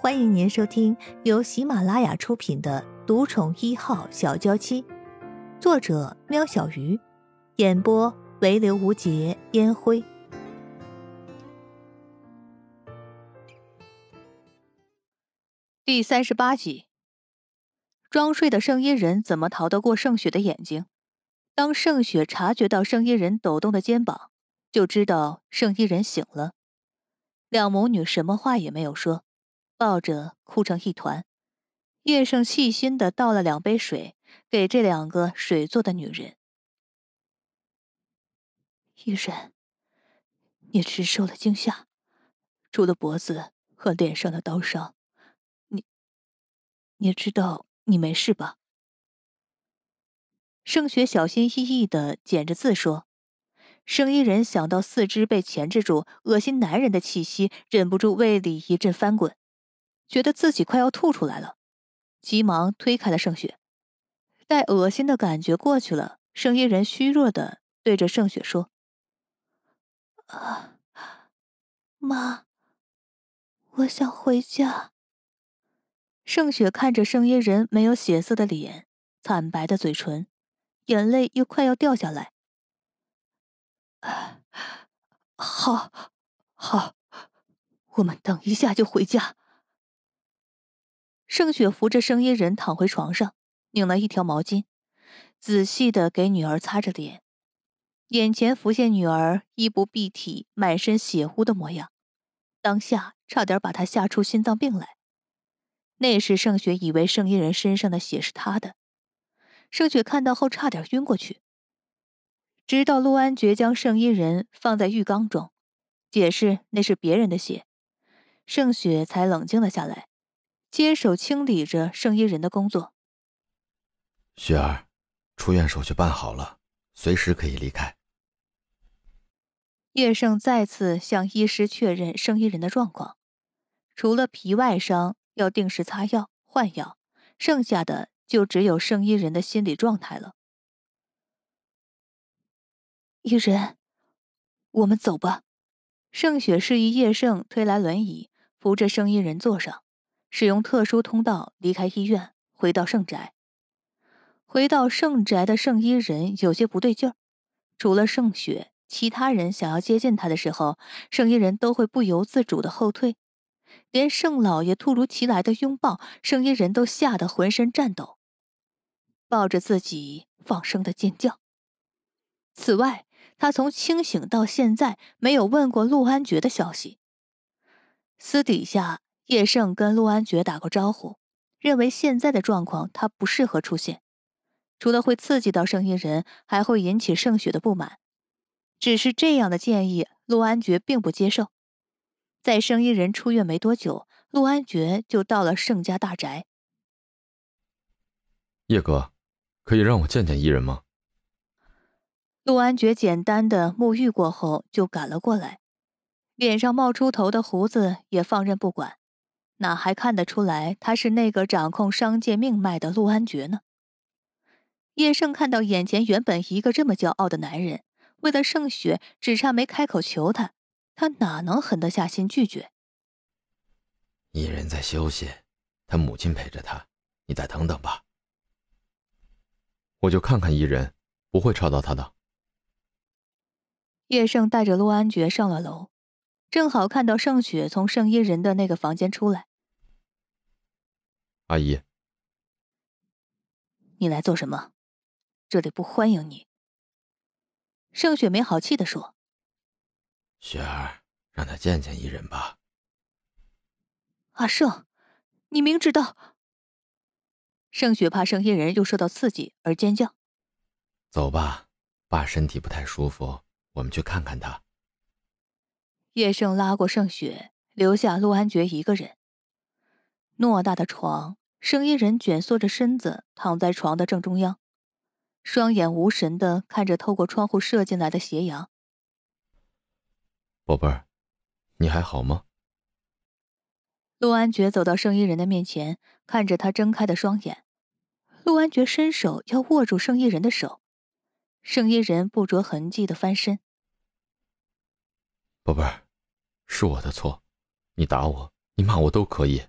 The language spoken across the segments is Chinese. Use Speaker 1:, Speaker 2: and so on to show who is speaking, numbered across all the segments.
Speaker 1: 欢迎您收听由喜马拉雅出品的《独宠一号小娇妻》，作者：喵小鱼，演播：唯刘无节烟灰。第三十八集，装睡的圣衣人怎么逃得过盛雪的眼睛？当盛雪察觉到圣衣人抖动的肩膀，就知道圣衣人醒了。两母女什么话也没有说，抱着哭成一团。叶盛细心的倒了两杯水给这两个水做的女人。
Speaker 2: 医生，你只受了惊吓，除了脖子和脸上的刀伤，你，你知道你没事吧？
Speaker 1: 盛雪小心翼翼的捡着字说。生意人想到四肢被钳制住、恶心男人的气息，忍不住胃里一阵翻滚，觉得自己快要吐出来了，急忙推开了盛雪。待恶心的感觉过去了，生意人虚弱的对着盛雪说：“
Speaker 2: 啊，妈，我想回家。”
Speaker 1: 盛雪看着生意人没有血色的脸、惨白的嘴唇，眼泪又快要掉下来。
Speaker 2: 好，好，我们等一下就回家。
Speaker 1: 盛雪扶着生衣人躺回床上，拧了一条毛巾，仔细的给女儿擦着脸。眼前浮现女儿衣不蔽体、满身血污的模样，当下差点把她吓出心脏病来。那时盛雪以为盛一人身上的血是她的，盛雪看到后差点晕过去。直到陆安觉将圣衣人放在浴缸中，解释那是别人的血，盛雪才冷静了下来，接手清理着圣衣人的工作。
Speaker 3: 雪儿，出院手续办好了，随时可以离开。
Speaker 1: 叶盛再次向医师确认圣衣人的状况，除了皮外伤要定时擦药换药，剩下的就只有圣衣人的心理状态了。
Speaker 2: 伊人，我们走吧。
Speaker 1: 盛雪示意叶盛推来轮椅，扶着圣衣人坐上，使用特殊通道离开医院，回到圣宅。回到圣宅的圣衣人有些不对劲儿，除了圣雪，其他人想要接近他的时候，圣衣人都会不由自主的后退。连盛老爷突如其来的拥抱，圣衣人都吓得浑身颤抖，抱着自己放声的尖叫。此外，他从清醒到现在没有问过陆安觉的消息。私底下，叶盛跟陆安觉打过招呼，认为现在的状况他不适合出现，除了会刺激到圣衣人，还会引起盛雪的不满。只是这样的建议，陆安觉并不接受。在圣衣人出院没多久，陆安觉就到了盛家大宅。
Speaker 3: 叶哥，可以让我见见伊人吗？
Speaker 1: 陆安觉简单的沐浴过后就赶了过来，脸上冒出头的胡子也放任不管，哪还看得出来他是那个掌控商界命脉的陆安爵呢？叶盛看到眼前原本一个这么骄傲的男人，为了盛雪只差没开口求他，他哪能狠得下心拒绝？
Speaker 3: 伊人在休息，他母亲陪着他，你再等等吧。我就看看伊人，不会吵到他的。
Speaker 1: 叶盛带着陆安觉上了楼，正好看到盛雪从盛伊人的那个房间出来。
Speaker 3: 阿姨，
Speaker 1: 你来做什么？这里不欢迎你。盛雪没好气的说：“
Speaker 3: 雪儿，让他见见伊人吧。”
Speaker 1: 阿盛，你明知道……盛雪怕圣衣人又受到刺激而尖叫。
Speaker 3: 走吧，爸身体不太舒服。我们去看看他。
Speaker 1: 叶盛拉过盛雪，留下陆安觉一个人。偌大的床，生衣人蜷缩着身子躺在床的正中央，双眼无神的看着透过窗户射进来的斜阳。
Speaker 3: 宝贝儿，你还好吗？
Speaker 1: 陆安觉走到圣衣人的面前，看着他睁开的双眼。陆安觉伸手要握住圣衣人的手。圣衣人不着痕迹的翻身。
Speaker 3: 宝贝儿，是我的错，你打我，你骂我都可以，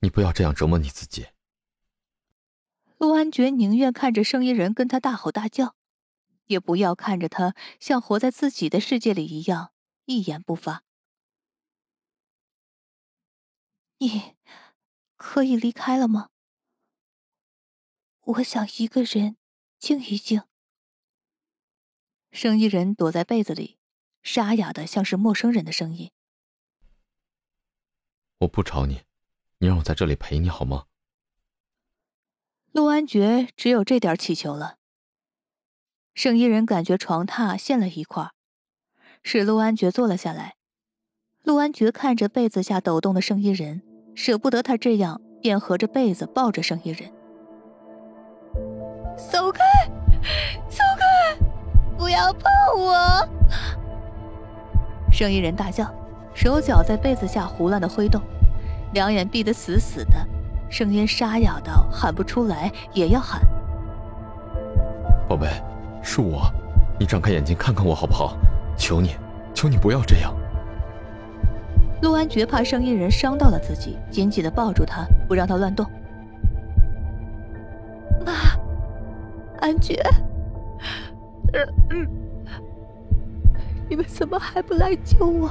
Speaker 3: 你不要这样折磨你自己。
Speaker 1: 陆安觉宁愿看着生意人跟他大吼大叫，也不要看着他像活在自己的世界里一样一言不发。
Speaker 2: 你可以离开了吗？我想一个人静一静。
Speaker 1: 生意人躲在被子里，沙哑的像是陌生人的声音。
Speaker 3: 我不吵你，你让我在这里陪你好吗？
Speaker 1: 陆安觉只有这点祈求了。圣衣人感觉床榻陷了一块，使陆安觉坐了下来。陆安觉看着被子下抖动的圣衣人，舍不得他这样，便合着被子抱着圣衣人。
Speaker 2: 走开，走开，不要碰我！
Speaker 1: 圣衣人大叫。手脚在被子下胡乱的挥动，两眼闭得死死的，声音沙哑到喊不出来也要喊。
Speaker 3: 宝贝，是我，你张开眼睛看看我好不好？求你，求你不要这样。
Speaker 1: 陆安觉怕声音人伤到了自己，紧紧的抱住他，不让他乱动。
Speaker 2: 妈，安觉，嗯，你们怎么还不来救我？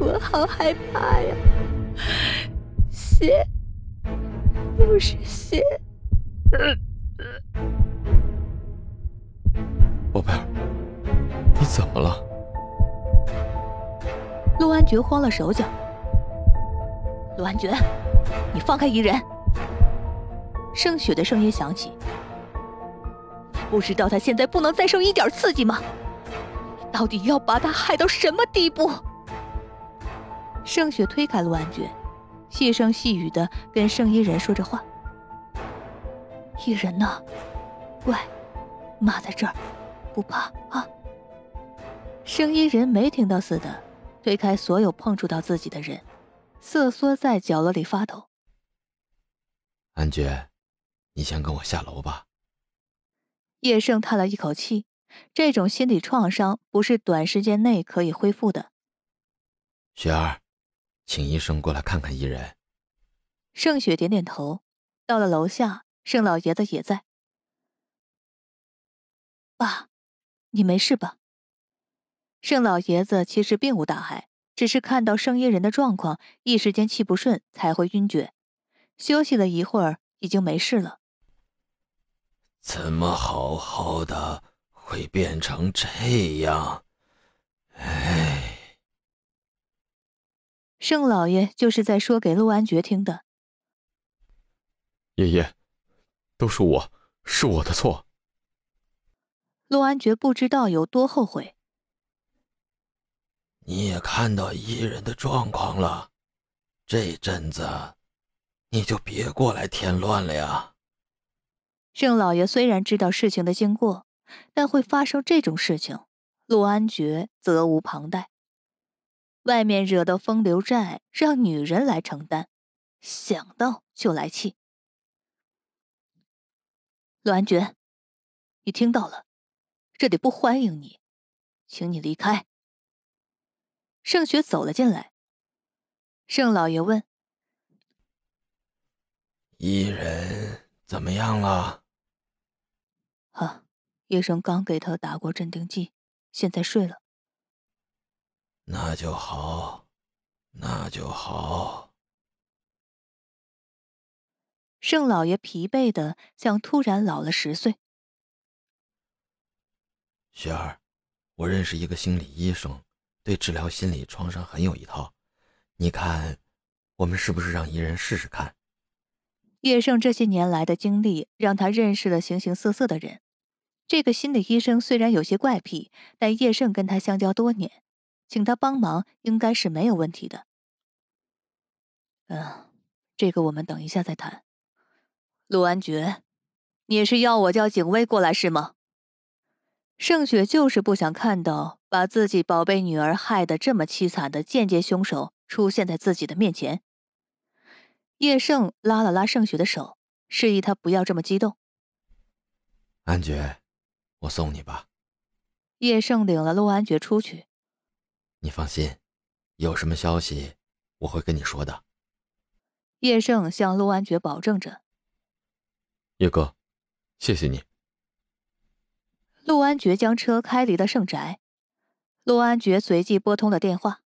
Speaker 2: 我好害怕呀！血，又是血！
Speaker 3: 宝贝儿，你怎么了？
Speaker 1: 陆安觉慌了手脚。陆安觉，你放开伊人！盛雪的声音响起。不知道他现在不能再受一点刺激吗？到底要把他害到什么地步？盛雪推开陆安觉，细声细语的跟圣衣人说着话：“
Speaker 2: 一人呢？乖，妈在这儿，不怕啊。”
Speaker 1: 圣衣人没听到似的，推开所有碰触到自己的人，瑟缩在角落里发抖。
Speaker 3: 安觉，你先跟我下楼吧。
Speaker 1: 叶盛叹了一口气，这种心理创伤不是短时间内可以恢复的。
Speaker 3: 雪儿。请医生过来看看伊人。
Speaker 1: 盛雪点点头，到了楼下，盛老爷子也在。
Speaker 2: 爸，你没事吧？
Speaker 1: 盛老爷子其实并无大碍，只是看到盛伊人的状况，一时间气不顺才会晕厥。休息了一会儿，已经没事了。
Speaker 4: 怎么好好的会变成这样？哎。
Speaker 1: 盛老爷就是在说给陆安觉听的。
Speaker 3: 爷爷，都是我，是我的错。
Speaker 1: 陆安觉不知道有多后悔。
Speaker 4: 你也看到伊人的状况了，这阵子你就别过来添乱了呀。
Speaker 1: 盛老爷虽然知道事情的经过，但会发生这种事情，陆安觉责无旁贷。外面惹的风流债，让女人来承担，想到就来气。陆安觉，你听到了，这里不欢迎你，请你离开。盛雪走了进来，盛老爷问：“
Speaker 4: 伊人怎么样了？”
Speaker 1: 啊，医生刚给他打过镇定剂，现在睡了。
Speaker 4: 那就好，那就好。
Speaker 1: 盛老爷疲惫的像突然老了十岁。
Speaker 3: 雪儿，我认识一个心理医生，对治疗心理创伤很有一套。你看，我们是不是让一人试试看？
Speaker 1: 叶盛这些年来的经历让他认识了形形色色的人。这个心理医生虽然有些怪癖，但叶盛跟他相交多年。请他帮忙应该是没有问题的。嗯，这个我们等一下再谈。陆安觉，你是要我叫警卫过来是吗？盛雪就是不想看到把自己宝贝女儿害得这么凄惨的间接凶手出现在自己的面前。叶盛拉了拉盛雪的手，示意他不要这么激动。
Speaker 3: 安觉，我送你吧。
Speaker 1: 叶盛领了陆安觉出去。
Speaker 3: 你放心，有什么消息我会跟你说的。
Speaker 1: 叶盛向陆安觉保证着：“
Speaker 3: 叶哥，谢谢你。”
Speaker 1: 陆安觉将车开离了盛宅。陆安觉随即拨通了电话。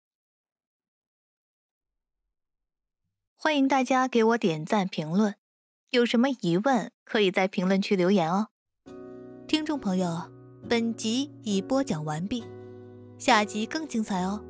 Speaker 1: 欢迎大家给我点赞评论，有什么疑问可以在评论区留言哦。听众朋友，本集已播讲完毕，下集更精彩哦。